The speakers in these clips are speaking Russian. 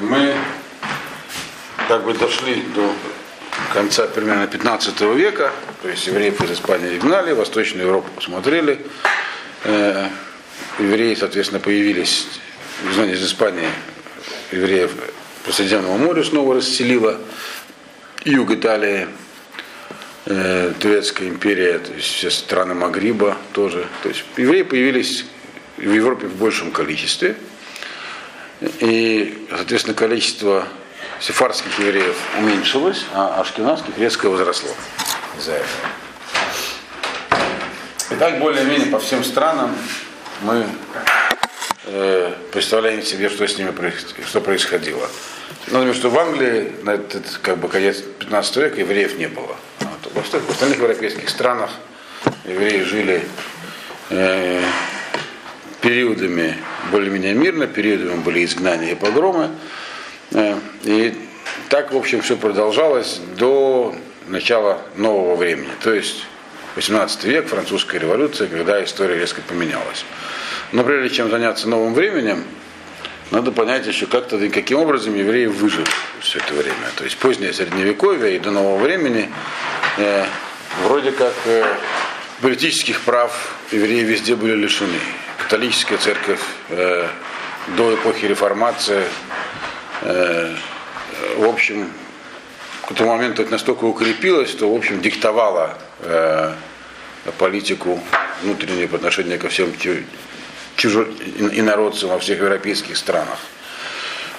мы как бы дошли до конца примерно 15 века, то есть евреев из Испании гнали, Восточную Европу посмотрели, э, евреи, соответственно, появились, знание из Испании, евреев по Средиземному морю снова расселила, юг Италии, э, Турецкая империя, то есть все страны Магриба тоже. То есть евреи появились в Европе в большем количестве. И, соответственно, количество сефарских евреев уменьшилось, а ашкенадских резко возросло из-за этого. Итак, более-менее по всем странам мы э, представляем себе, что с ними что происходило. Надо что в Англии на этот как бы конец 15 века евреев не было. Вот. В остальных европейских странах евреи жили э, периодами более-менее мирно, периодами были изгнания и погромы. Э, и так, в общем, все продолжалось до начала нового времени. То есть 18 век, французская революция, когда история резко поменялась. Но прежде чем заняться новым временем, надо понять еще как-то, каким образом евреи выжили все это время. То есть позднее средневековье и до нового времени э, вроде как э, политических прав евреи везде были лишены католическая церковь э, до эпохи реформации, э, в общем, к этому моменту это настолько укрепилась, что, в общем, диктовала э, политику внутреннюю по отношению ко всем чужо- инородцам во всех европейских странах.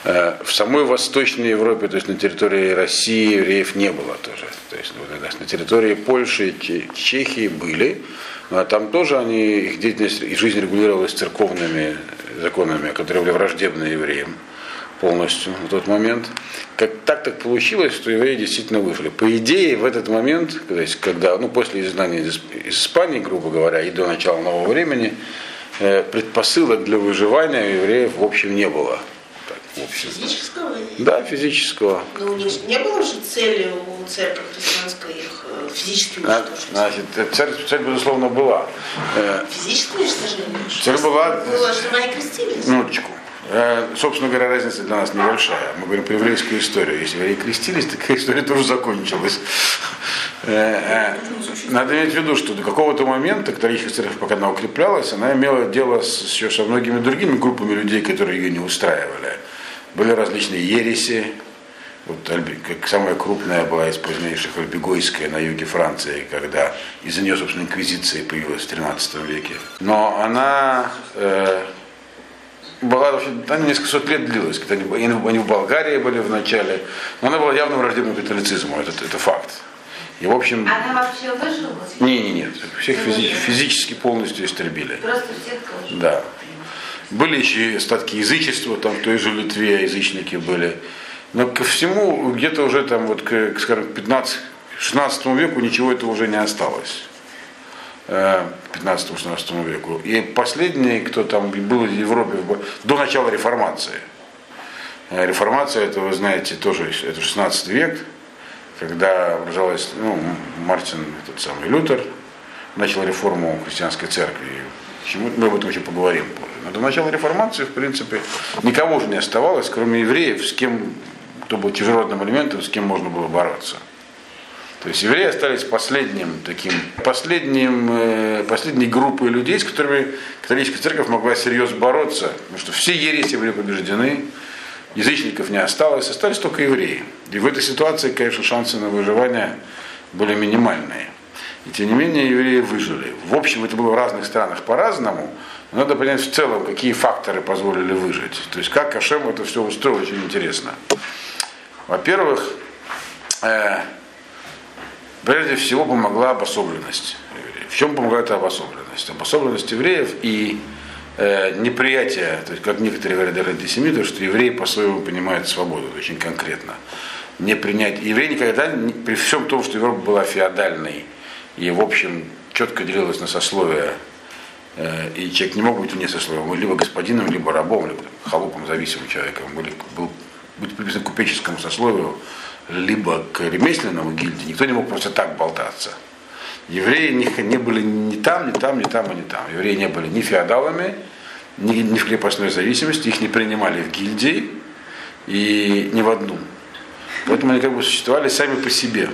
Э, в самой Восточной Европе, то есть на территории России, евреев не было тоже. То есть на территории Польши Чехии были, там тоже они, их деятельность и жизнь регулировалась церковными законами, которые были враждебны евреям полностью в тот момент. Как так так получилось, что евреи действительно выжили. По идее, в этот момент, то есть, когда, ну, после изгнания из, из Испании, грубо говоря, и до начала нового времени, э, предпосылок для выживания евреев в общем не было. Общем. Физического? Да, физического. Но у них не было же цели у церкви христианской их э, физически уничтожить. Значит, цель, цель безусловно, была. Э, физически уничтожение? Цель была... Было, чтобы они крестились? Минуточку. Э, собственно говоря, разница для нас небольшая. Мы говорим про еврейскую историю. Если евреи крестились, такая история тоже закончилась. Э, надо иметь в виду, что до какого-то момента католическая церковь, пока она укреплялась, она имела дело с, еще со многими другими группами людей, которые ее не устраивали. Были различные ереси. Вот как самая крупная была из позднейших Альбегойская на юге Франции, когда из-за нее, собственно, инквизиция появилась в 13 веке. Но она э, была, вообще, она несколько сот лет длилась. Они, они в Болгарии были в начале, но она была явно враждебным католицизму, это, это факт. И, в общем... Она вообще выжила? Не, не, нет. Всех физи- физически полностью истребили. Просто всех тоже? Да. Были еще остатки язычества, там в той же Литве язычники были. Но ко всему, где-то уже там, вот, к, скажем, 15-16 веку ничего этого уже не осталось. 15-16 э, веку. И последний, кто там был в Европе до начала реформации. Э, реформация, это вы знаете, тоже это 16 век, когда образовалась, ну, Мартин, тот самый Лютер, начал реформу христианской церкви. Мы об этом еще поговорим позже. Но до начала реформации, в принципе, никого же не оставалось, кроме евреев, с кем, кто был чужеродным элементом, с кем можно было бороться. То есть евреи остались последним таким, последним, э, последней группой людей, с которыми католическая церковь могла серьезно бороться, потому что все ереси были побеждены, язычников не осталось, остались только евреи. И в этой ситуации, конечно, шансы на выживание были минимальные. И тем не менее евреи выжили. В общем, это было в разных странах по-разному, но надо понять в целом, какие факторы позволили выжить. То есть как Кашем это все устроил, очень интересно. Во-первых, э, прежде всего помогла обособленность. В чем помогает обособленность? Обособленность евреев и э, неприятие, то есть как некоторые говорят даже антисемиты, что евреи по-своему понимают свободу, очень конкретно. Не принять. Евреи никогда, при всем том, что Европа была феодальной и, в общем, четко делилась на сословия, и человек не мог быть вне сословия, он либо господином, либо рабом, либо холопом, зависимым человеком, были, был, быть приписан к купеческому сословию, либо к ремесленному гильдии, никто не мог просто так болтаться. Евреи не, не были ни там, ни там, ни там, ни там. Евреи не были ни феодалами, ни, ни в крепостной зависимости, их не принимали в гильдии, и не в одну. Поэтому они как бы существовали сами по себе,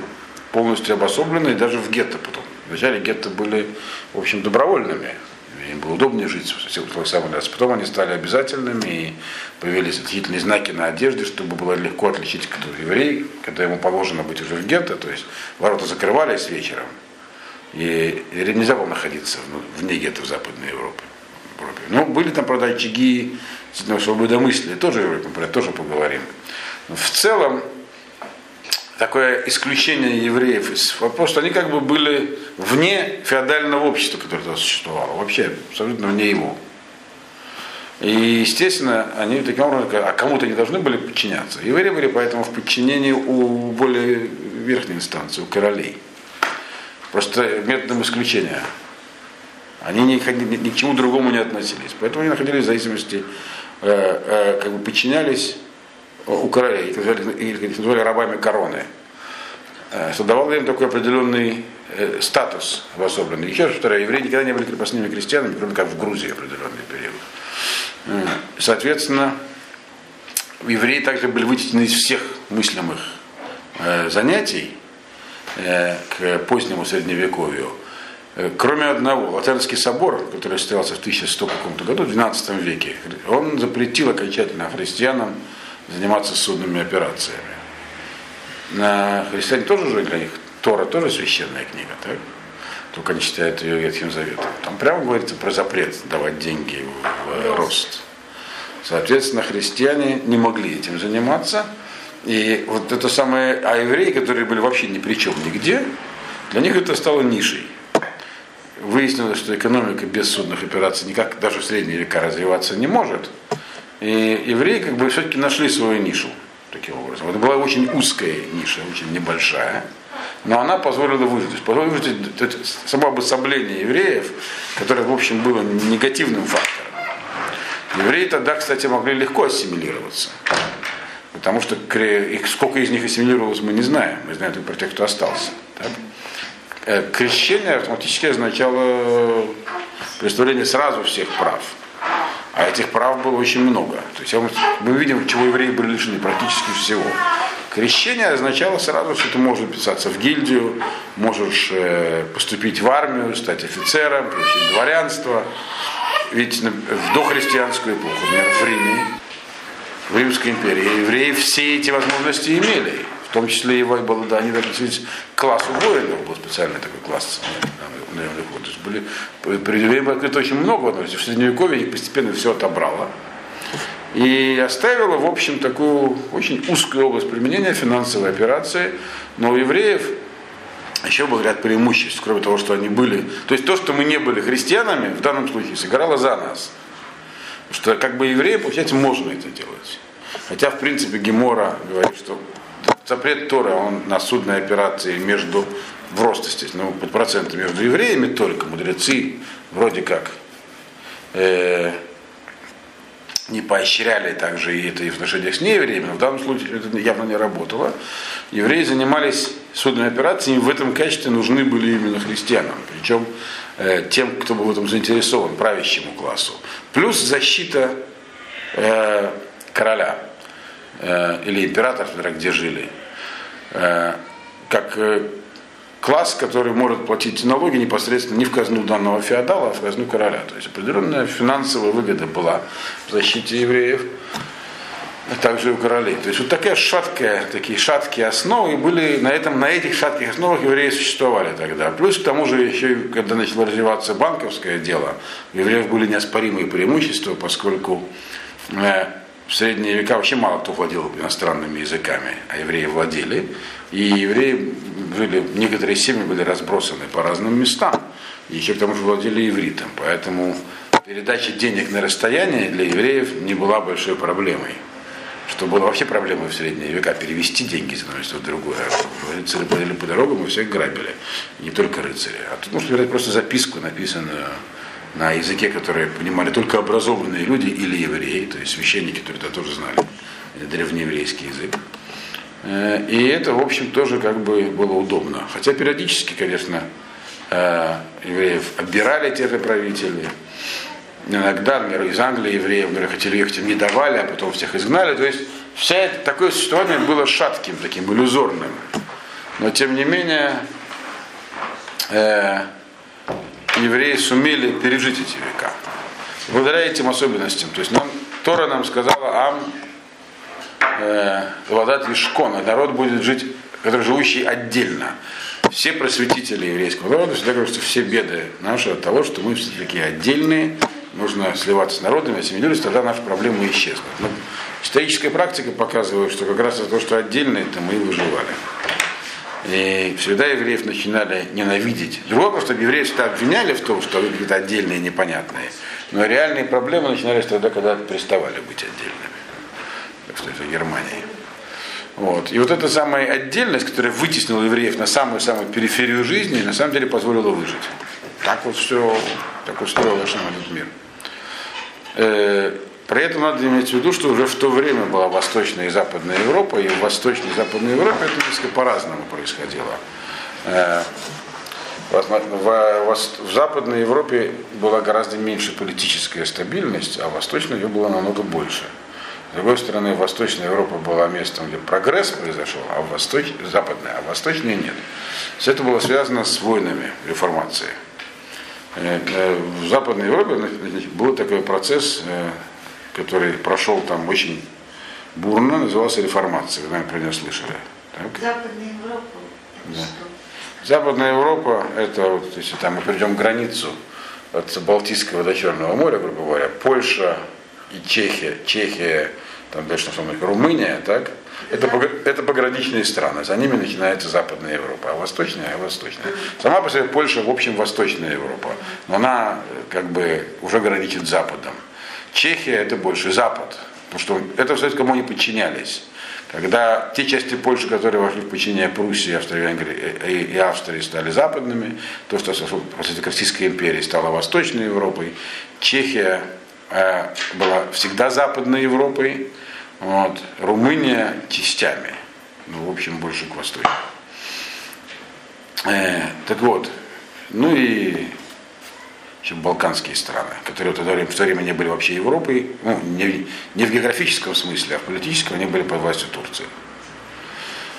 полностью обособленные, даже в гетто потом. Вначале гетто были, в общем, добровольными. Им было удобнее жить в самолете. Потом они стали обязательными и появились отличительные знаки на одежде, чтобы было легко отличить, кто еврей, когда ему положено быть уже в гетто. То есть ворота закрывались вечером, и нельзя было находиться вне гетто в Западной Европе. Ну, были там, правда, очаги свободомыслия, тоже, это тоже поговорим. Но в целом, такое исключение евреев из вопроса, они как бы были вне феодального общества, которое тогда существовало, вообще абсолютно вне его. И, естественно, они таким образом, а кому-то не должны были подчиняться. Евреи были поэтому в подчинении у более верхней инстанции, у королей. Просто методом исключения. Они ни, ни, ни к чему другому не относились. Поэтому они находились в зависимости, э, э, как бы подчинялись у королей, их называли, называли рабами короны, э, что давало им такой определенный э, статус обособленный. Еще раз повторяю, евреи никогда не были крепостными крестьянами, кроме как в Грузии определенный период. Э, соответственно, евреи также были вытеснены из всех мыслимых э, занятий э, к позднему средневековью. Э, кроме одного, Латеранский собор, который состоялся в 1100 каком-то году, в 12 веке, он запретил окончательно христианам заниматься судными операциями. На христиане тоже же для них Тора тоже священная книга, так? Только они читают ее Ветхим Заветом. Там прямо говорится про запрет давать деньги в рост. Соответственно, христиане не могли этим заниматься. И вот это самое, а евреи, которые были вообще ни при чем нигде, для них это стало нишей. Выяснилось, что экономика без судных операций никак даже в средние века развиваться не может. И евреи как бы все-таки нашли свою нишу таким образом. Это была очень узкая ниша, очень небольшая, но она позволила выжить. Позволила выжить само обособление евреев, которое, в общем, было негативным фактором. Евреи тогда, кстати, могли легко ассимилироваться. Потому что сколько из них ассимилировалось, мы не знаем. Мы знаем только про тех, кто остался. Так? Э, крещение автоматически означало представление сразу всех прав. А этих прав было очень много. То есть мы видим, чего евреи были лишены практически всего. Крещение означало сразу, что ты можешь записаться в гильдию, можешь э, поступить в армию, стать офицером, получить дворянство. Ведь в дохристианскую эпоху, например, в Риме, в Римской империи, евреи все эти возможности имели. В том числе и было, да, они относились к классу воинов, был специальный такой класс наемных То есть были, при открыто очень много, но в Средневековье их постепенно все отобрало. И оставила, в общем, такую очень узкую область применения финансовой операции. Но у евреев еще был ряд преимуществ, кроме того, что они были. То есть то, что мы не были христианами, в данном случае сыграло за нас. Что как бы евреи, получается, можно это делать. Хотя, в принципе, Гемора говорит, что запрет Тора, он на судной операции между, в рост, естественно, ну, под проценты между евреями только, мудрецы вроде как э, не поощряли также и это и в отношениях с неевреями, но в данном случае это явно не работало. Евреи занимались судными операциями, в этом качестве нужны были именно христианам, причем э, тем, кто был в этом заинтересован, правящему классу. Плюс защита э, короля э, или императора, смотря где жили, э, как э, класс, который может платить налоги непосредственно не в казну данного феодала, а в казну короля. То есть определенная финансовая выгода была в защите евреев, а также у королей. То есть вот такая шаткая, такие шаткие основы были, на, этом, на этих шатких основах евреи существовали тогда. Плюс к тому же еще, когда начало развиваться банковское дело, у евреев были неоспоримые преимущества, поскольку в средние века вообще мало кто владел иностранными языками, а евреи владели. И евреи жили, некоторые семьи были разбросаны по разным местам. И еще к тому же владели ивритом. Поэтому передача денег на расстояние для евреев не была большой проблемой. Что было вообще проблемой в средние века, перевести деньги с одного места в другое. Рыцари ходили по дорогам и всех грабили. Не только рыцари. А тут можно взять просто записку, написанную на языке, который понимали только образованные люди или евреи, то есть священники, это тоже знали, древнееврейский язык. Э, и это, в общем, тоже как бы было удобно. Хотя периодически, конечно, э, евреев обирали те же правители. Иногда, например, из Англии евреев, говорят, хотели ехать, им не давали, а потом всех изгнали. То есть вся это, такое существование было шатким, таким иллюзорным. Но тем не менее, э, евреи сумели пережить эти века. Благодаря этим особенностям. То есть нам, Тора нам сказала, Ам э, Ладат Вишкон, народ будет жить, который живущий отдельно. Все просветители еврейского народа всегда говорят, что все беды наши от того, что мы все такие отдельные, нужно сливаться с народами, ассимилироваться, тогда наши проблемы исчезнут. Но историческая практика показывает, что как раз за то, что отдельные, то мы и выживали. И всегда евреев начинали ненавидеть. Другое вопрос, что евреев всегда обвиняли в том, что вы какие-то отдельные, непонятные. Но реальные проблемы начинались тогда, когда переставали быть отдельными. Так что это Германия. Вот. И вот эта самая отдельность, которая вытеснила евреев на самую-самую периферию жизни, на самом деле позволила выжить. Так вот все, так устроил этот мир. При этом надо иметь в виду, что уже в то время была Восточная и Западная Европа, и в Восточной и Западной Европе это несколько по-разному происходило. Э, в, в, в Западной Европе была гораздо меньше политическая стабильность, а в Восточной ее было намного больше. С другой стороны, Восточная Европа была местом, где прогресс произошел, а в Восточ... Западная, а Восточная нет. Все это было связано с войнами реформации. Э, э, в Западной Европе был такой процесс, который прошел там очень бурно, назывался реформацией. Вы, наверное, про нее слышали. Так? Западная Европа? Да. Западная Европа, это вот, если там мы перейдем границу от Балтийского до Черного моря, грубо говоря, Польша, и Чехия, Чехия, там дальше что Румыния, так? Это, это пограничные страны, за ними начинается Западная Европа, а Восточная, а Восточная. Сама по себе Польша, в общем, Восточная Европа, но она как бы уже граничит с Западом. Чехия это больше Запад, потому что это в Советском не подчинялись. Когда те части Польши, которые вошли в подчинение Пруссии, Австро-Венгрии и Австрии, стали западными, то, что после Российской империи стало Восточной Европой, Чехия Э, была всегда Западной Европой, вот, Румыния частями, ну, в общем, больше к востоку. Э, так вот, ну и еще балканские страны, которые в то время, в то время не были вообще Европой, ну, не, не в географическом смысле, а в политическом, они были под властью Турции.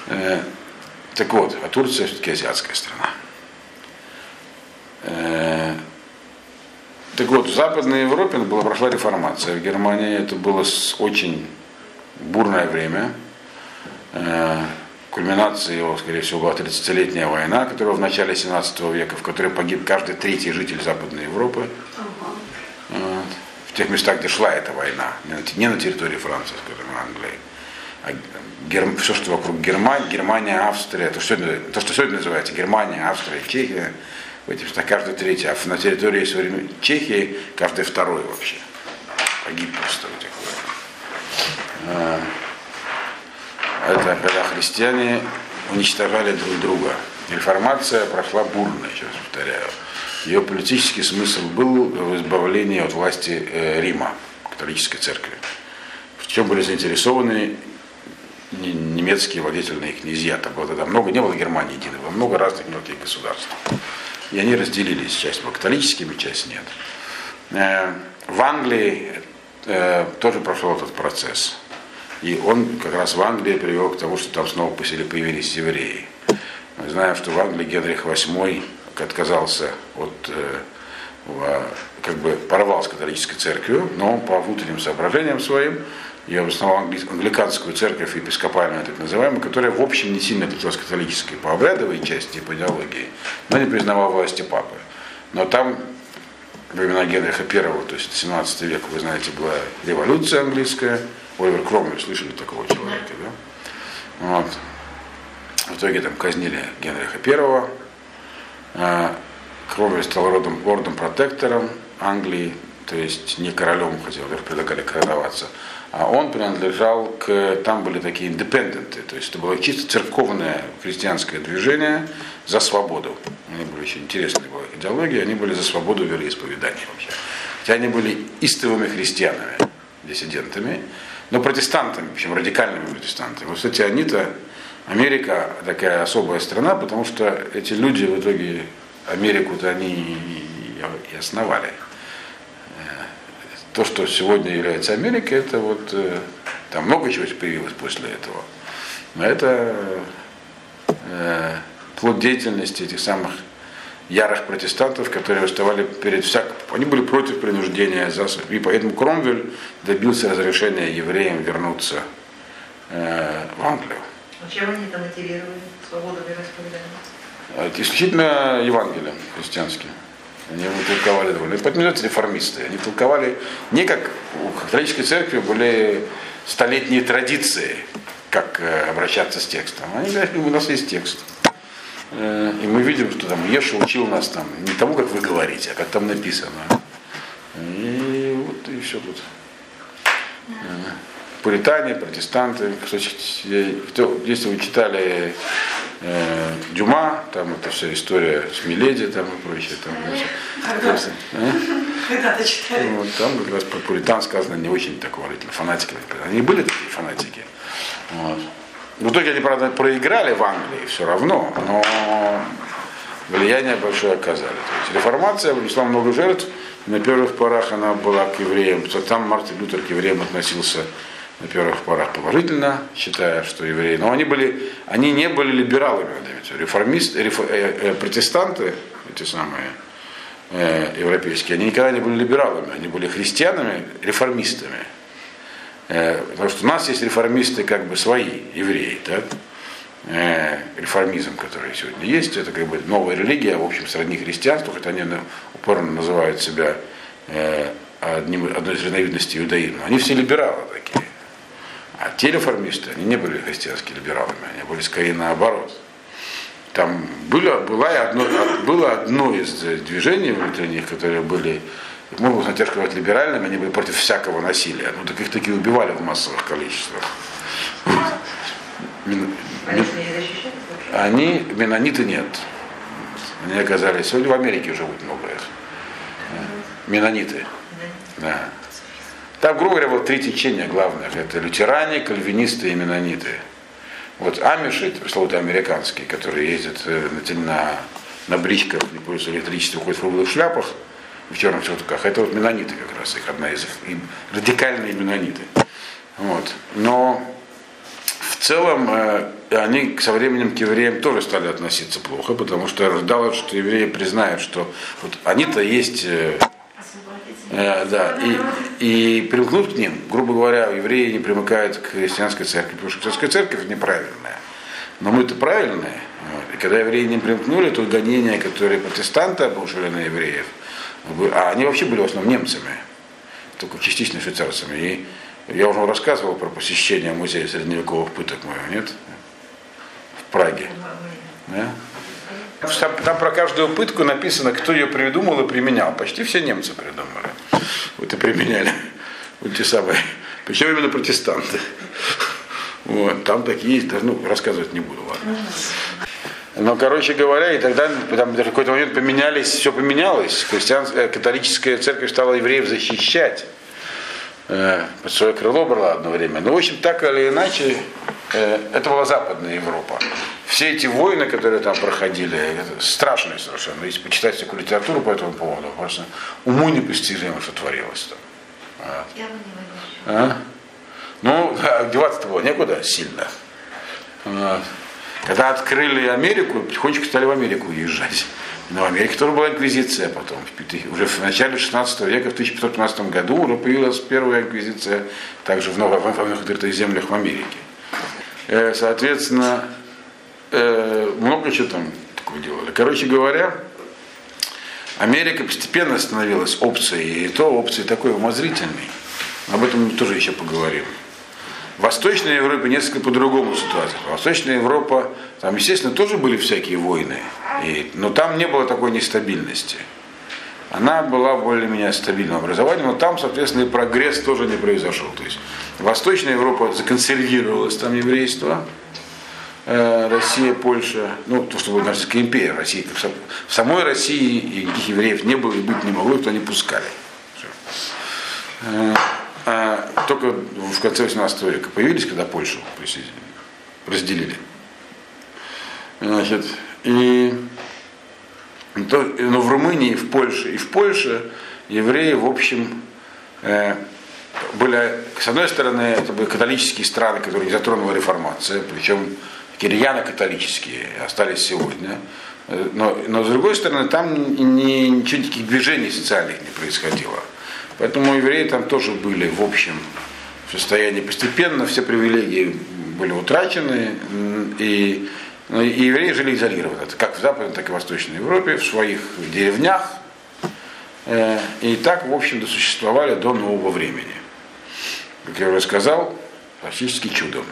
Э, так вот, а Турция все-таки азиатская страна. Э, так вот, в Западной Европе была, прошла реформация. В Германии это было очень бурное время. Э, кульминацией его, скорее всего, была 30-летняя война, которая в начале 17 века, в которой погиб каждый третий житель Западной Европы. Вот. В тех местах, где шла эта война, не на территории Франции, скажем, Англии. А Герм... все, что вокруг Германии, Германия, Австрия, то, что, то, что сегодня называется Германия, Австрия, Чехия, в этих что каждый третий, а на территории современной Чехии каждый второй вообще. Погиб просто в этих войнах. Это когда христиане уничтожали друг друга. Реформация прошла бурно, еще раз повторяю. Ее политический смысл был в избавлении от власти э, Рима, католической церкви. В чем были заинтересованы немецкие владетельные князья. Там было тогда много, не было Германии единой, было много разных мелких государств и они разделились, часть по католическим, часть нет. Э, в Англии э, тоже прошел этот процесс. И он как раз в Англии привел к тому, что там снова появились евреи. Мы знаем, что в Англии Генрих VIII отказался от, э, как бы порвал с католической церковью, но по внутренним соображениям своим я основал англиканскую церковь, епископальную так называемую, которая в общем не сильно отличалась католической по обрядовой части и по идеологии, но не признавала власти папы. Но там времена Генриха I, то есть 17 век, вы знаете, была революция английская. Оливер Кромвель, слышали такого человека, да? Вот. В итоге там казнили Генриха I. А, Кромвель стал родом, лордом-протектором Англии, то есть не королем, хотя даже предлагали короноваться, а он принадлежал к, там были такие индепенденты, то есть это было чисто церковное христианское движение за свободу. Они были очень интересные была идеология, они были за свободу вероисповедания вообще. Хотя они были истовыми христианами, диссидентами, но протестантами, в общем, радикальными протестантами. Вот, кстати, они-то, Америка такая особая страна, потому что эти люди в итоге Америку-то они и основали то, что сегодня является Америкой, это вот э, Там много чего появилось после этого. Но это э, плод деятельности этих самых ярых протестантов, которые выставали перед всяким... Они были против принуждения засух. И поэтому Кромвель добился разрешения евреям вернуться э, в Англию. А чем они это мотивировали? Свободу вероисповедания? Это исключительно Евангелием христианским. Они его толковали довольно. Это называются реформисты. Они толковали не как у католической церкви были столетние традиции, как э, обращаться с текстом. Они говорят, у нас есть текст. Э, и мы видим, что там Еша учил нас там не тому, как вы говорите, а как там написано. И вот и все тут. Э, Пуритане, протестанты, кто, если вы читали э, Дюма, там это вся история с Миледи там и прочее. Там, Когда? просто, э? Когда-то читали. Вот, там как раз про пуритан сказано не очень такого фанатики. Они были такие фанатики. Вот. В итоге они, правда, проиграли в Англии все равно, но влияние большое оказали. То есть реформация внесла много жертв, на первых порах она была к евреям, там Мартин Лютер к евреям относился на первых порах положительно, считая, что евреи, но они были, они не были либералами, реформисты, реф, э, э, протестанты, эти самые э, европейские, они никогда не были либералами, они были христианами, реформистами. Э, потому что у нас есть реформисты как бы свои, евреи, так? Э, реформизм, который сегодня есть, это как бы новая религия, в общем, сродни христианству, хотя они упорно называют себя э, одним, одной из разновидностей иудаизма. Они все либералы такие. А те реформисты, они не были христианскими либералами, они были скорее наоборот. Там было, было, одно, было одно из движений внутренних, которые были, можно на сказать, либеральными, они были против всякого насилия. Ну, так их таки убивали в массовых количествах. Они вообще? Они, менониты нет. Они оказались, сегодня в Америке живут много их. Менониты. Да. Там, грубо говоря, вот три течения главных. Это лютеране, кальвинисты и менониты. Вот амиши, пресловутые американские, которые ездят э, на, на, на бричках, не пользуются электричеством, ходят в круглых шляпах, в черных сюртуках. Это вот менониты как раз, их одна из их, и радикальные менониты. Вот. Но в целом э, они со временем к евреям тоже стали относиться плохо, потому что ожидалось, что евреи признают, что вот они-то есть э, Э, да, и, и примкнут к ним. Грубо говоря, евреи не примыкают к христианской церкви, потому что христианская церковь неправильная. Но мы-то правильные. Вот. И когда евреи не примкнули, то гонения, которые протестанты обрушили на евреев, а они вообще были в основном немцами, только частично швейцарцами. И я уже рассказывал про посещение музея средневековых пыток моего, нет? В Праге. Да? Там, там про каждую пытку написано, кто ее придумал и применял. Почти все немцы придумали. Вот и применяли. Вот те самые. Причем именно протестанты. Вот, там такие есть, ну, рассказывать не буду, ладно. Но, короче говоря, и тогда там в какой-то момент поменялись, все поменялось. Христианская, католическая церковь стала евреев защищать. Э, под свое крыло брала одно время. Ну, в общем, так или иначе, э, это была Западная Европа. Все эти войны, которые там проходили, это страшные совершенно. Если почитать всякую литературу по этому поводу, просто уму непостижимо, что творилось там. Вот. А? Ну, деваться-то было некуда сильно. Вот. Когда открыли Америку, потихонечку стали в Америку уезжать. Но в Америке тоже была инквизиция потом. Уже в начале 16 века, в 1515 году, уже появилась первая инквизиция также в новых открытых землях в Америке. Э, соответственно, э, много чего там такого делали. Короче говоря, Америка постепенно становилась опцией, и то опцией такой умозрительной. Об этом мы тоже еще поговорим. В Восточной Европе несколько по-другому ситуация. Восточная Европа, там, естественно, тоже были всякие войны, и, но там не было такой нестабильности. Она была более-менее стабильным образованием, но там, соответственно, и прогресс тоже не произошел. То есть Восточная Европа законсервировалась, там еврейство, э, Россия, Польша, ну, то, что была Российская империя, Россия, в самой России никаких евреев не было и быть не могло, то не пускали. Все. Э, а, только в конце 18 века появились, когда Польшу разделили. Значит, и то, но в Румынии, в Польше и в Польше евреи, в общем, э, были, с одной стороны, это были католические страны, которые не затронула реформация, причем кирьяно-католические остались сегодня. Но, но с другой стороны, там ни, ничего, никаких движений социальных не происходило. Поэтому евреи там тоже были, в общем, в состоянии постепенно, все привилегии были утрачены, и, ну, и евреи жили изолированно, как в Западной, так и в Восточной Европе, в своих деревнях, э, и так, в общем, досуществовали до нового времени. Как я уже сказал, практически чудом.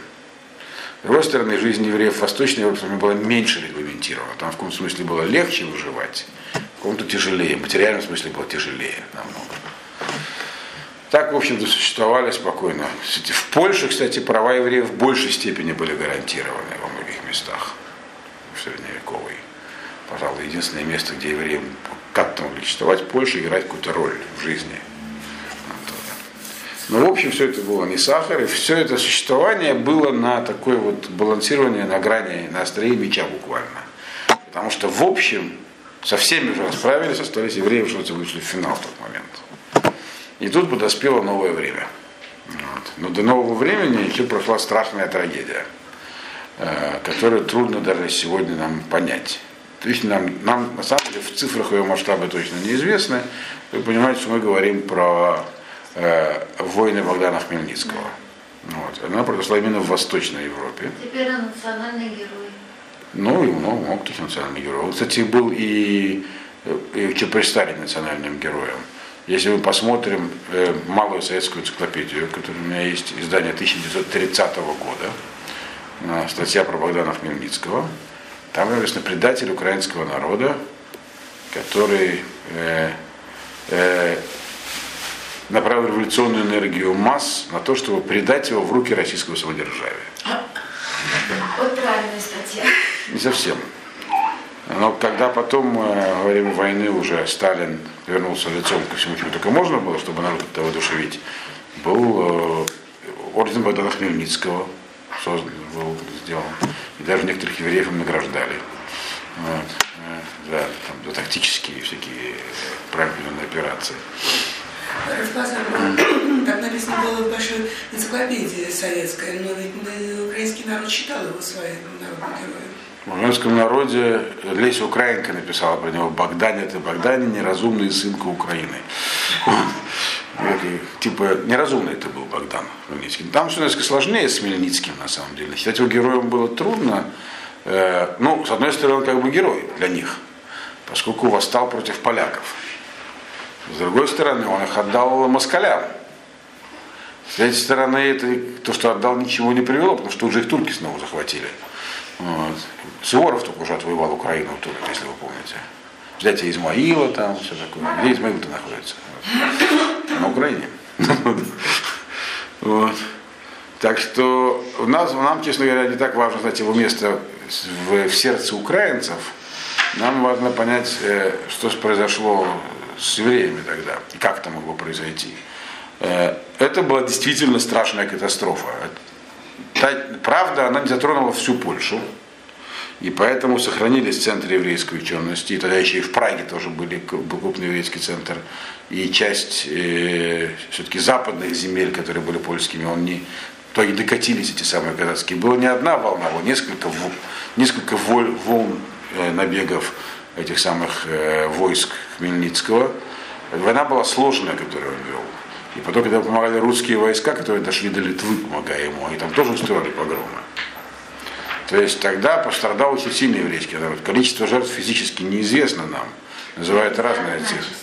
С другой стороны, жизнь евреев в Восточной Европе была меньше регламентирована. Там в каком смысле было легче выживать, в каком-то тяжелее. В материальном смысле было тяжелее намного. Так, в общем-то, существовали спокойно. Кстати, в Польше, кстати, права евреев в большей степени были гарантированы во многих местах в средневековой. Пожалуй, единственное место, где евреям как-то могли существовать, Польша играть какую-то роль в жизни. Но, в общем, все это было не сахар, и все это существование было на такое вот балансирование на грани, на острие меча буквально. Потому что, в общем, со всеми уже расправились, остались евреи, что вышли в финал в тот момент. И тут подоспело новое время. Вот. Но до нового времени еще прошла страшная трагедия, э, которую трудно даже сегодня нам понять. То есть нам, нам на самом деле в цифрах ее масштабы точно неизвестны. Вы понимаете, что мы говорим про э, войны Богдана Хмельницкого. Вот. Она произошла именно в Восточной Европе. Теперь он национальный герой. Ну, и много, много кто национальный герой. Он, кстати, был и, и при Сталине национальным героем. Если мы посмотрим э, малую советскую энциклопедию, которая у меня есть, издание 1930 года, э, статья про Богдана Хмельницкого, там написано предатель украинского народа, который э, э, направил революционную энергию масс на то, чтобы предать его в руки российского самодержавия. Вот правильная статья. Не совсем. Но когда потом, э, во время войны, уже Сталин вернулся лицом ко всему, чему только можно было, чтобы народ это воодушевить, был э, орден Богдана Хмельницкого создан, был сделан. И даже некоторых евреев награждали. Вот. Э, да, там, за тактические всякие правильные операции. Так написано было в большой энциклопедии советской, но ведь украинский народ считал его своим народным героем. В армянском народе Леся Украинка написала про него Богдан это Богданин, неразумный сынка Украины. Типа неразумный это был Богдан Хмельницкий. Там все несколько сложнее с Хмельницким на самом деле. Считать его героем было трудно. Э, ну, с одной стороны, он как бы герой для них, поскольку восстал против поляков. С другой стороны, он их отдал москалям. С третьей стороны, это то, что отдал, ничего не привело, потому что уже их турки снова захватили. Вот. Суворов только уже отвоевал Украину тут, если вы помните. Взятие Измаила там, все такое. Где Измаил-то находится? Вот. На Украине. Вот. Так что у нас, нам, честно говоря, не так важно знать его место в, в сердце украинцев. Нам важно понять, э, что произошло с евреями тогда, как это могло произойти. Э, это была действительно страшная катастрофа. Та, правда, она не затронула всю Польшу, и поэтому сохранились центры еврейской учености, и тогда еще и в Праге тоже были, был крупный еврейский центр, и часть э, все-таки западных земель, которые были польскими, он не, то и докатились эти самые казацкие. Была не одна волна, было несколько, несколько волн э, набегов этих самых э, войск Хмельницкого. Война была сложная, которую он вел. И потом, когда помогали русские войска, которые дошли до Литвы, помогая ему, они там тоже устроили погромы. То есть тогда пострадал очень сильный еврейский народ. Количество жертв физически неизвестно нам. Называют разные цифры.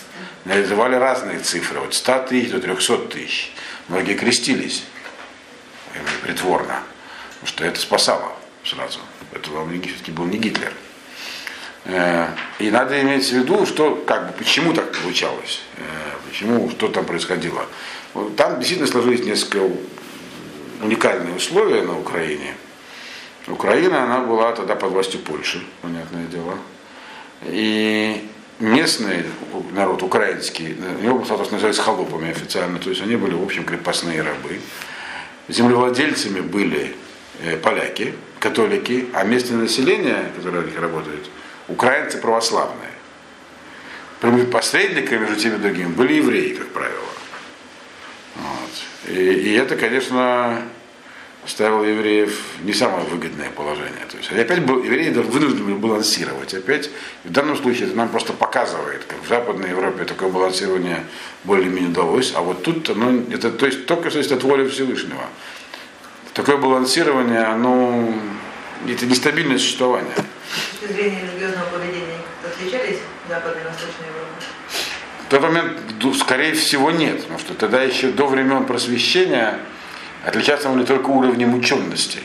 Называли разные цифры. От 100 тысяч до 300 тысяч. Многие крестились притворно. Потому что это спасало сразу. Это был не Гитлер. Э, и надо иметь в виду, что, как бы, почему так получалось, э, почему, что там происходило. Там действительно сложились несколько уникальные условия на Украине. Украина, она была тогда под властью Польши, понятное дело. И местный народ, украинский, его статус называется холопами официально, то есть они были, в общем, крепостные рабы. Землевладельцами были э, поляки, католики, а местное население, которое у них работает, украинцы православные. Посредниками между теми и другими были евреи, как правило. Вот. И, и это, конечно, ставило евреев не самое выгодное положение. То есть, опять был, евреи вынуждены были балансировать. Опять в данном случае это нам просто показывает, как в Западной Европе такое балансирование более-менее удалось, а вот тут ну, это то есть, только что от воли Всевышнего. Такое балансирование, оно это нестабильное существование. С точки зрения религиозного поведения отличались Западная и Восточная Европа? В тот момент, скорее всего, нет, потому что тогда еще до времен просвещения отличаться могли только уровнем учености.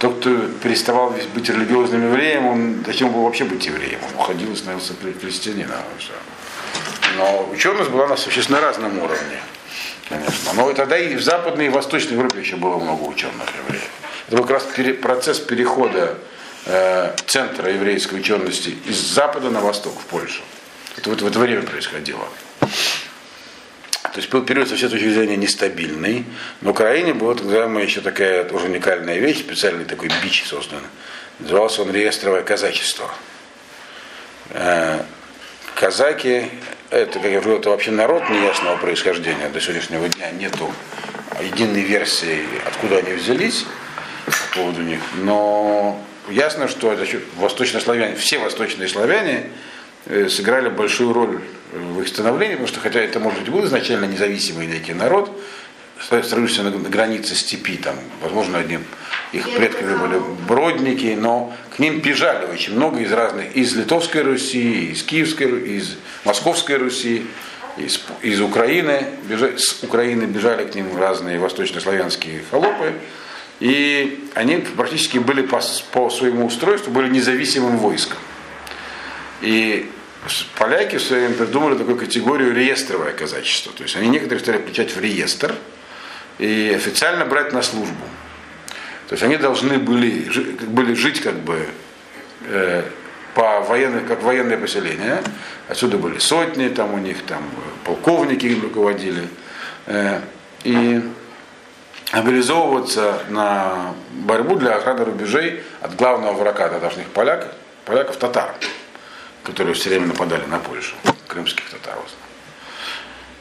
Тот, кто переставал быть религиозным евреем, он зачем был вообще быть евреем? Он уходил и становился христианином. Но ученость была на существенно разном уровне, конечно. Но тогда и в Западной, и в Восточной Европе еще было много ученых евреев. Это был как раз процесс перехода э, центра еврейской учености из Запада на Восток, в Польшу. Это вот в это время происходило. То есть был период со всей точки зрения нестабильный. На Украине была тогда еще такая тоже уникальная вещь, специальный такой бич создан. Назывался он реестровое казачество. Э, казаки, это, как я говорю, это вообще народ неясного происхождения. До сегодняшнего дня нету единой версии, откуда они взялись поводу них. Но ясно, что это восточнославяне, все восточные славяне Э, сыграли большую роль в их становлении, потому что хотя это, может быть, был изначально независимый некий народ, строившийся на границе степи, там, возможно, одним их предками были бродники, но к ним бежали очень много из разных, из Литовской Руси, из Киевской, из Московской Руси, из, из Украины, бежали, с Украины бежали к ним разные восточнославянские холопы, и они практически были по, по своему устройству были независимым войском. И поляки в свое время придумали такую категорию реестровое казачество. То есть они некоторые стали включать в реестр и официально брать на службу. То есть они должны были, были жить как бы э, по военной, как военное поселение. Отсюда были сотни, там у них там полковники им руководили. Э, и мобилизовываться на борьбу для охраны рубежей от главного врага тогдашних поляков, поляков татар которые все время нападали на Польшу, крымских татар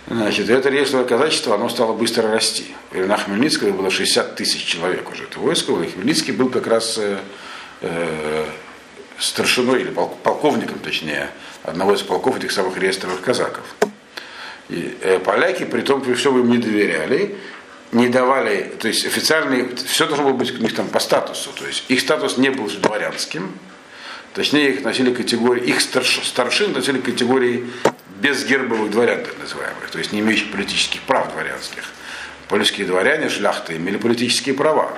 Значит, это рейсовое казачество, оно стало быстро расти. В времена Хмельницкого было 60 тысяч человек уже. Это войско, и Хмельницкий был как раз э, э, старшиной, или полковником, точнее, одного из полков этих самых реестровых казаков. И э, поляки, при том, при всем им не доверяли, не давали, то есть официальный, все должно было быть у них там по статусу, то есть их статус не был дворянским, Точнее, их носили категории, их старш, старшин носили категории безгербовых дворян, так называемых, то есть не имеющих политических прав дворянских. Польские дворяне, шляхты, имели политические права.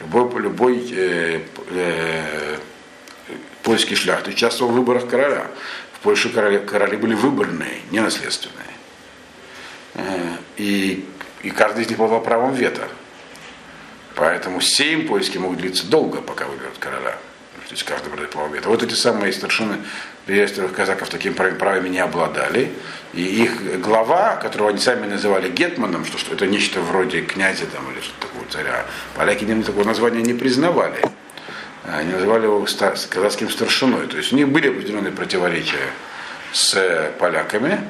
Любой, любой э, э, польский шляхт участвовал в выборах короля. В Польше короли, короли были выборные, не наследственные. Э, и, и каждый из них был правом вето. Поэтому семь польский мог длиться долго, пока выберут короля то есть каждый брат половина. Вот эти самые старшины приветственных казаков таким правами не обладали. И их глава, которого они сами называли гетманом, что, что это нечто вроде князя там, или что-то такого царя, поляки им такого названия не признавали. Они называли его казацким старшиной. То есть у них были определенные противоречия с поляками.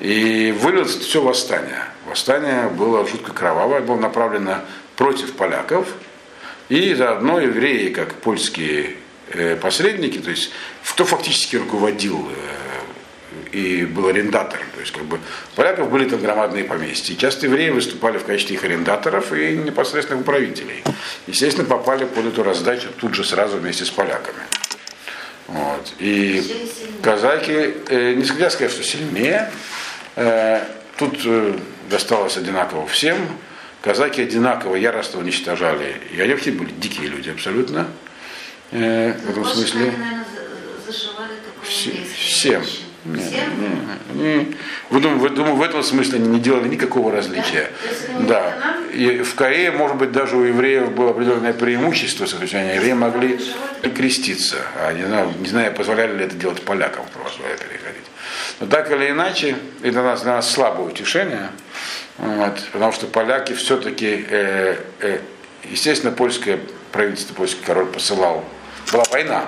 И вылилось все восстание. Восстание было жутко кровавое, было направлено против поляков. И заодно евреи, как польские Э, посредники, то есть кто фактически руководил э, и был арендатором. То есть как бы у поляков были там громадные поместья. И часто евреи выступали в качестве их арендаторов и непосредственных управителей. Естественно, попали под эту раздачу тут же сразу вместе с поляками. Вот. И казаки, э, не нельзя сказать, что сильнее. Э, тут э, досталось одинаково всем. Казаки одинаково яростно уничтожали. И они вообще были дикие люди абсолютно. Э, в этом смысле. Всем. Нет, нет, вы думаете, вы думаете, в этом смысле они не делали никакого различия. Да. да. И в Корее, может быть, даже у евреев было определенное преимущество, соответственно, евреи могли креститься. А не знаю, не знаю, позволяли ли это делать полякам в переходить. Но так или иначе, это для нас, для нас слабое утешение, вот, потому что поляки все-таки, э, э, естественно, польское правительство, польский король посылал была война,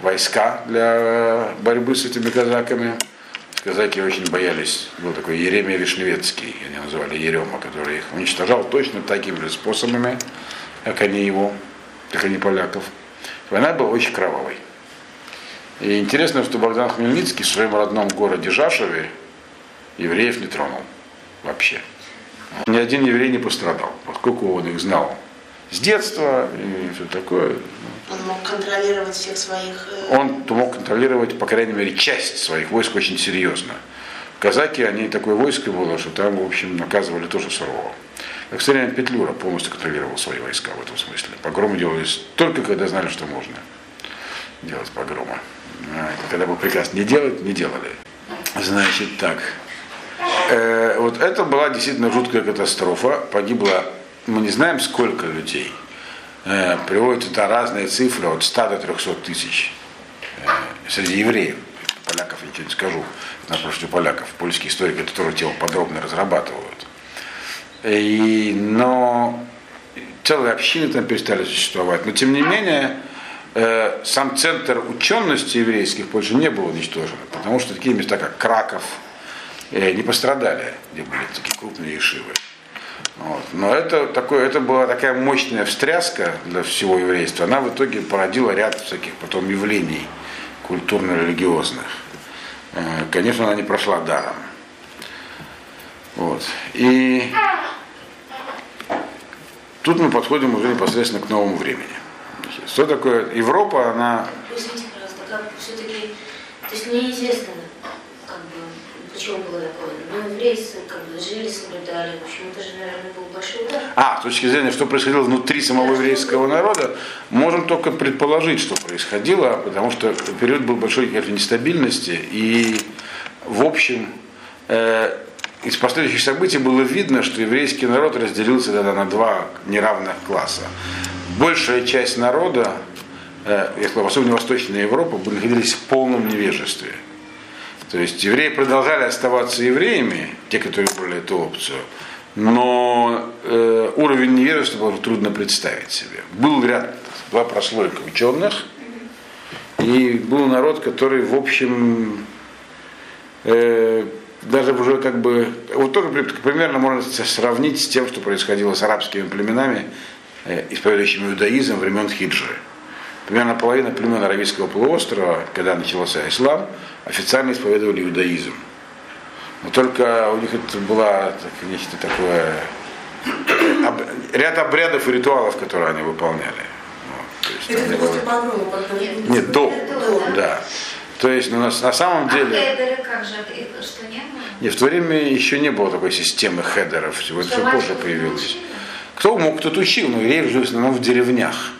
войска для борьбы с этими казаками, казаки очень боялись, был такой Еремия Вишневецкий, они называли Ерема, который их уничтожал точно такими же способами, как они его, как они поляков. Война была очень кровавой. И интересно, что Богдан Хмельницкий в своем родном городе Жашеве евреев не тронул вообще. Ни один еврей не пострадал, поскольку он их знал с детства и все такое. Он мог контролировать всех своих... э, Он мог контролировать, по крайней мере, часть своих войск очень серьезно. Казаки, они такое войско было, что там, в общем, наказывали тоже сурово. Как в время Петлюра полностью контролировал свои войска в этом смысле. Погромы делались только когда знали, что можно делать погромы. А, Когда был приказ не делать, не делали. Значит так. Э, вот это была действительно жуткая катастрофа. Погибло, мы не знаем, сколько людей. Э, приводят это разные цифры, от 100 до 300 тысяч э, среди евреев. Поляков я ничего не скажу. Напротив поляков. Польские историки тоже тело подробно разрабатывают. И, но целые общины там перестали существовать. Но тем не менее, э, сам центр учености еврейских в Польше не был уничтожен, потому что такие места, как Краков, э, не пострадали, где были такие крупные ешивы. Вот. Но это, такое, это была такая мощная встряска для всего еврейства. Она в итоге породила ряд всяких потом явлений культурно-религиозных. Э, Конечно, она не прошла даром. Вот. И тут мы подходим уже непосредственно к новому времени. Что такое Европа? Она Извините, пожалуйста, как все-таки, то есть мне неизвестно, как бы, почему было такое. Ну, евреи как бы жили, соблюдали, в общем, это же, наверное, был большой удар. А, с точки зрения, что происходило внутри самого еврейского народа, можем только предположить, что происходило, потому что период был большой нестабильности, и в общем, э, из последующих событий было видно, что еврейский народ разделился тогда на два неравных класса. Большая часть народа, э, особенно Восточная Европа, находились в полном невежестве. То есть евреи продолжали оставаться евреями, те, которые выбрали эту опцию, но э, уровень невежества было трудно представить себе. Был ряд, была прослойка ученых, и был народ, который, в общем, э, даже уже как бы, вот тоже при- примерно можно сравнить с тем, что происходило с арабскими племенами, э, исповедующими иудаизм времен хиджры. Примерно половина племен Аравийского полуострова, когда начался ислам, официально исповедовали иудаизм. Но только у них это было так- нечто такое, об- ряд обрядов и ритуалов, которые они выполняли. Вот, то есть Это ты было- после погрома когда Нет, до. До, да. Да. То есть ну, на, на самом А деле, хедеры как же, что не было? нет, в то время еще не было такой системы хедеров, всего это Что, все позже появилось. научили? Кто мог, кто учил, но евреи жили в основном в деревнях.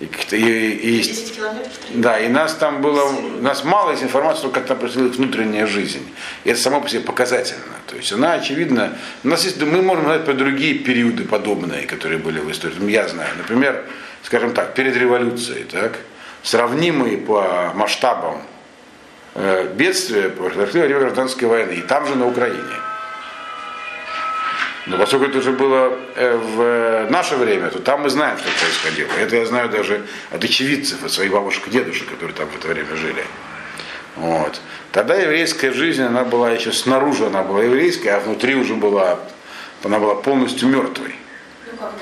И, и- и 10 километров. Да, и нас там было, у нас мало есть информации, только как там происходила их внутренняя жизнь. И это само по себе показательно. То есть она, очевидно, у нас есть, мы можем знать про другие периоды подобные, которые были в истории. Ну, Я знаю, например, скажем так, перед революцией, так, сравнимые по масштабам э, бедствия время гражданской войны, и там же на Украине. Но поскольку это уже было э, в наше время, то там мы знаем, что происходило. Это я знаю даже от очевидцев, от своих бабушек и дедушек, которые там в это время жили. Вот. Тогда еврейская жизнь, она была еще снаружи, она была еврейская, а внутри уже была, она была полностью мертвой. Ну, как,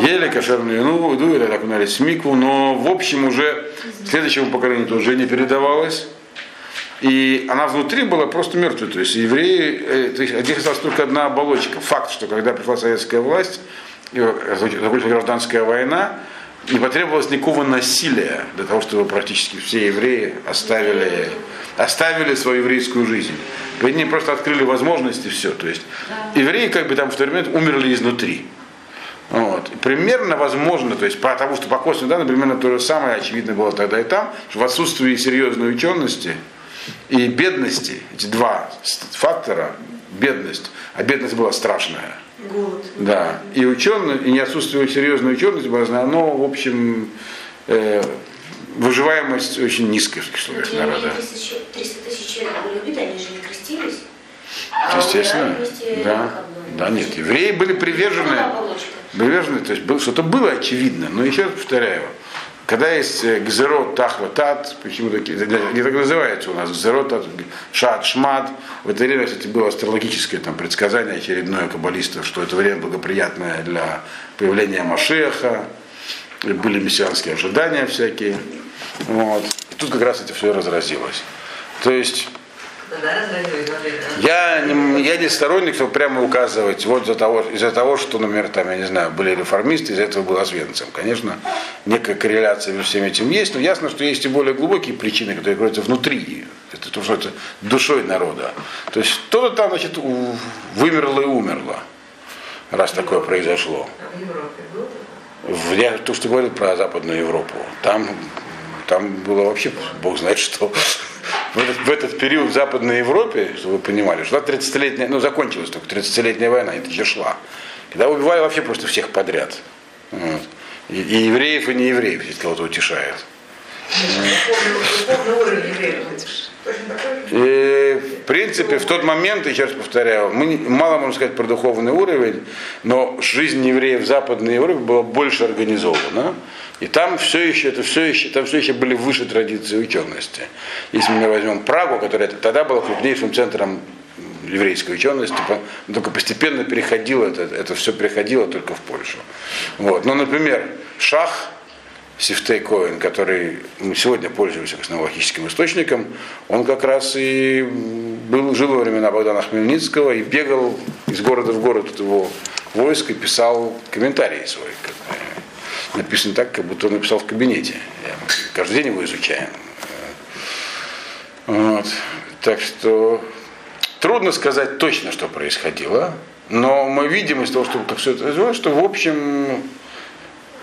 ели? Кошерную еду, еду, или окунались в микву, но в общем уже следующему поколению это уже не передавалось. И она внутри была просто мертвой. То есть евреи, э, то есть от них осталась только одна оболочка. Факт, что когда пришла советская власть, и закончилась гражданская война, не потребовалось никакого насилия для того, чтобы практически все евреи оставили, оставили свою еврейскую жизнь. Перед ними просто открыли возможности все. То есть евреи как бы там в тот момент умерли изнутри. Вот. Примерно возможно, то есть потому что по косвенным данным примерно то же самое очевидно было тогда и там, что в отсутствии серьезной учености и бедности, эти два фактора, бедность, а бедность была страшная, Голод. да, и ученость, и не отсутствие серьезной учености была, оно, в общем, э, выживаемость очень низкая в евреи, народа. 300 300 тысяч человек были убиты, они же не крестились. А Естественно, да, да, нет, евреи были привержены, привержены, то есть что-то было очевидно, но еще раз повторяю, когда есть э, гзерот, тахва, тат, почему такие, не так называется у нас, гзерот, шат, шмат. В это время, кстати, было астрологическое там, предсказание очередное каббалистов, что это время благоприятное для появления Машеха, были мессианские ожидания всякие. Вот. И тут как раз это все разразилось. То есть я не, я не сторонник, чтобы прямо указывать, вот из-за того, из-за того, что, например, там, я не знаю, были реформисты, из-за этого был Освенцим. Конечно, некая корреляция между всем этим есть, но ясно, что есть и более глубокие причины, которые кроются внутри. Это то, что это душой народа. То есть кто-то там, значит, вымерло и умерло, раз такое произошло. А? В- Я то, что говорил про Западную Европу, там, там было вообще бог знает что. В этот, в этот период в Западной Европе, чтобы вы понимали, шла 30-летняя, ну закончилась только 30-летняя война, это еще шла. Когда убивали вообще просто всех подряд. Вот. И, и евреев, и неевреев, если кого-то утешает. Евреев? И, в принципе, в тот момент, еще раз повторяю, мы не- мало можем сказать про духовный уровень, но жизнь евреев в Западной Европе была больше организована. И там все еще, это все еще, там все еще были выше традиции учености. Если мы возьмем Прагу, которая тогда была крупнейшим центром еврейской учености, по- только постепенно переходило, это, это все переходило только в Польшу. Вот. Ну, например, Шах, Сифтей Коэн, который мы сегодня пользуемся космологическим источником, он как раз и был, жил во времена Богдана Хмельницкого и бегал из города в город от его войск и писал комментарии свои. как. Написано так, как будто он написал в кабинете. Я- Каждый день его изучаем. Вот. Так что трудно сказать точно, что происходило, но мы видим из того, что как все это развивалось, что в общем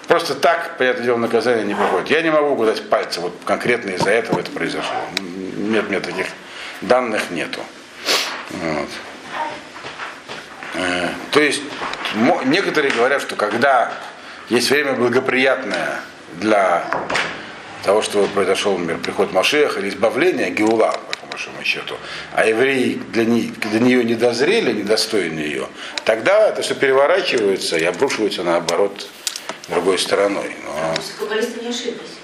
просто так, понятное дело, наказание не проходит. Я не могу указать пальцы, вот конкретно из-за этого это произошло. Нет, нет таких данных нету. Вот. Э, То есть некоторые говорят, что когда есть время благоприятное для того, что произошел, например, приход Машеха или избавление, Геула, по большому счету, а евреи для, не- для нее не дозрели, недостойны ее, тогда это все переворачивается и обрушивается наоборот другой стороной. Но каббалисты не ошиблись.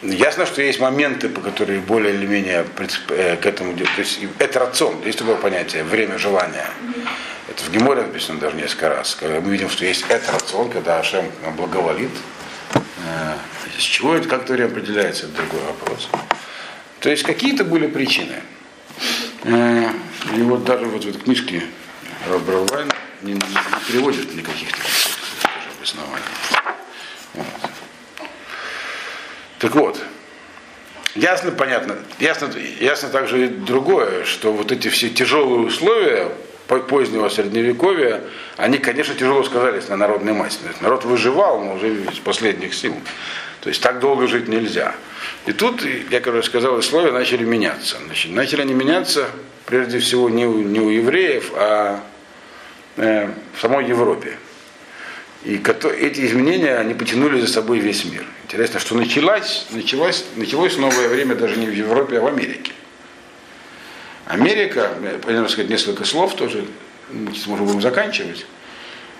Ясно, что есть моменты, по которые более или менее э, к этому. То есть это рацион, есть такое понятие, время желания. Это в Геморе написано даже несколько раз. Когда мы видим, что есть это рацион, когда Ашем благоволит. Э, Из чего это, как это время определяется, это другой вопрос. То есть какие-то были причины. Э, И вот даже вот в этой книжке Робервайн не, не приводит никаких обоснований. Вот. Так вот, ясно, понятно, ясно, ясно также и другое, что вот эти все тяжелые условия позднего средневековья, они, конечно, тяжело сказались на народной массе. Народ выживал, но уже из последних сил. То есть так долго жить нельзя. И тут, я, как уже сказал, условия начали меняться. Значит, начали они меняться, прежде всего, не у, не у евреев, а э, в самой Европе. И эти изменения, они потянули за собой весь мир. Интересно, что началось, началось, началось новое время даже не в Европе, а в Америке. Америка, наверное, сказать несколько слов тоже, мы может, будем заканчивать.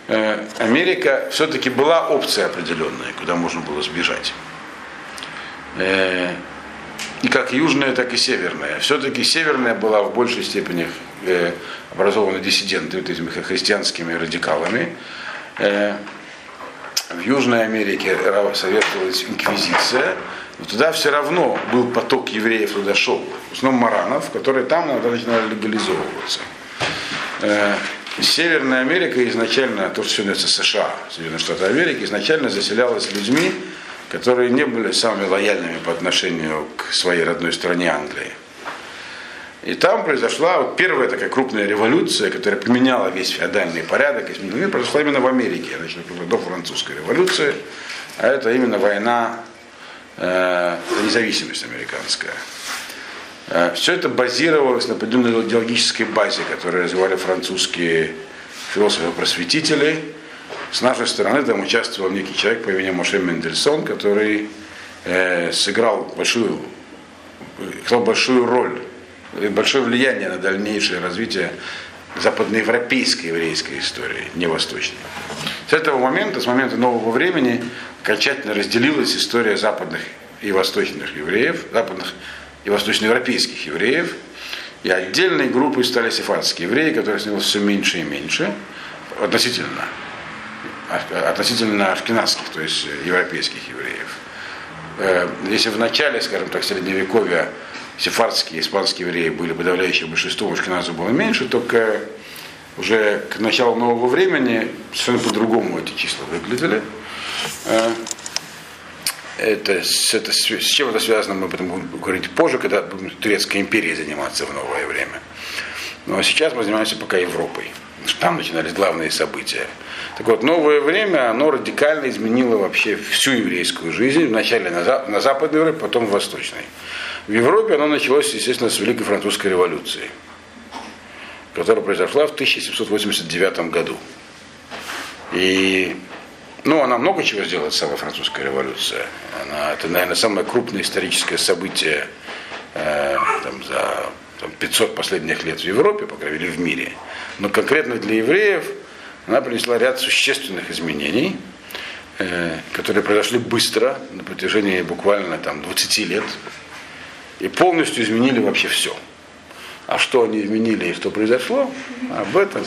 Э, Америка все-таки была опция определенная, куда можно было сбежать. Э, И как южная, так и северная. Все-таки северная была в большей степени э, образована диссидентами, вот этими христианскими радикалами. В Южной Америке советовалась инквизиция, но туда все равно был поток евреев туда шел. В основном маранов, которые там иногда начинали легализовываться. Э, Северная Америка изначально, то, что сегодня это США, Соединенные Штаты Америки, изначально заселялась людьми, которые не были самыми лояльными по отношению к своей родной стране Англии. И там произошла вот первая такая крупная революция, которая поменяла весь феодальный порядок. изменила мир, произошла именно в Америке, значит, до французской революции. А это именно война независимость американская. Э, Все это базировалось на определенной идеологической базе, которую развивали французские философы-просветители. С нашей стороны там участвовал некий человек по имени Моше Мендельсон, который э, сыграл большую, сыграл большую роль, большое влияние на дальнейшее развитие западноевропейской еврейской истории, не восточной. С этого момента, с момента нового времени, окончательно разделилась история западных и восточных евреев, западных и восточноевропейских евреев, и отдельной группой стали сефардские евреи, которые становилось все меньше и меньше относительно, относительно ашкенадских, то есть европейских евреев. Э, Если в начале, скажем так, средневековья сефардские, испанские евреи были подавляющим большинством, ашкеназов было меньше, только уже к началу нового времени совершенно по-другому эти числа выглядели. Э, Это, с, это, с чем это связано, мы об этом будем говорить позже, когда будем Турецкой империей заниматься в новое время. Но сейчас мы занимаемся пока Европой. Там начинались главные события. Так вот, новое время, оно радикально изменило вообще всю еврейскую жизнь. Вначале на, За- на Западной Европе, потом в Восточной. В Европе оно началось, естественно, с Великой Французской революции, которая произошла в 1789 году. И ну, она много чего сделала, самая французская революция. Она, это, наверное, самое крупное историческое событие э, там, за там, 500 последних лет в Европе, по крайней мере, в мире. Но конкретно для евреев она принесла ряд существенных изменений, э, которые произошли быстро, на протяжении буквально там, 20 лет, и полностью изменили вообще все. А что они изменили и что произошло, об этом.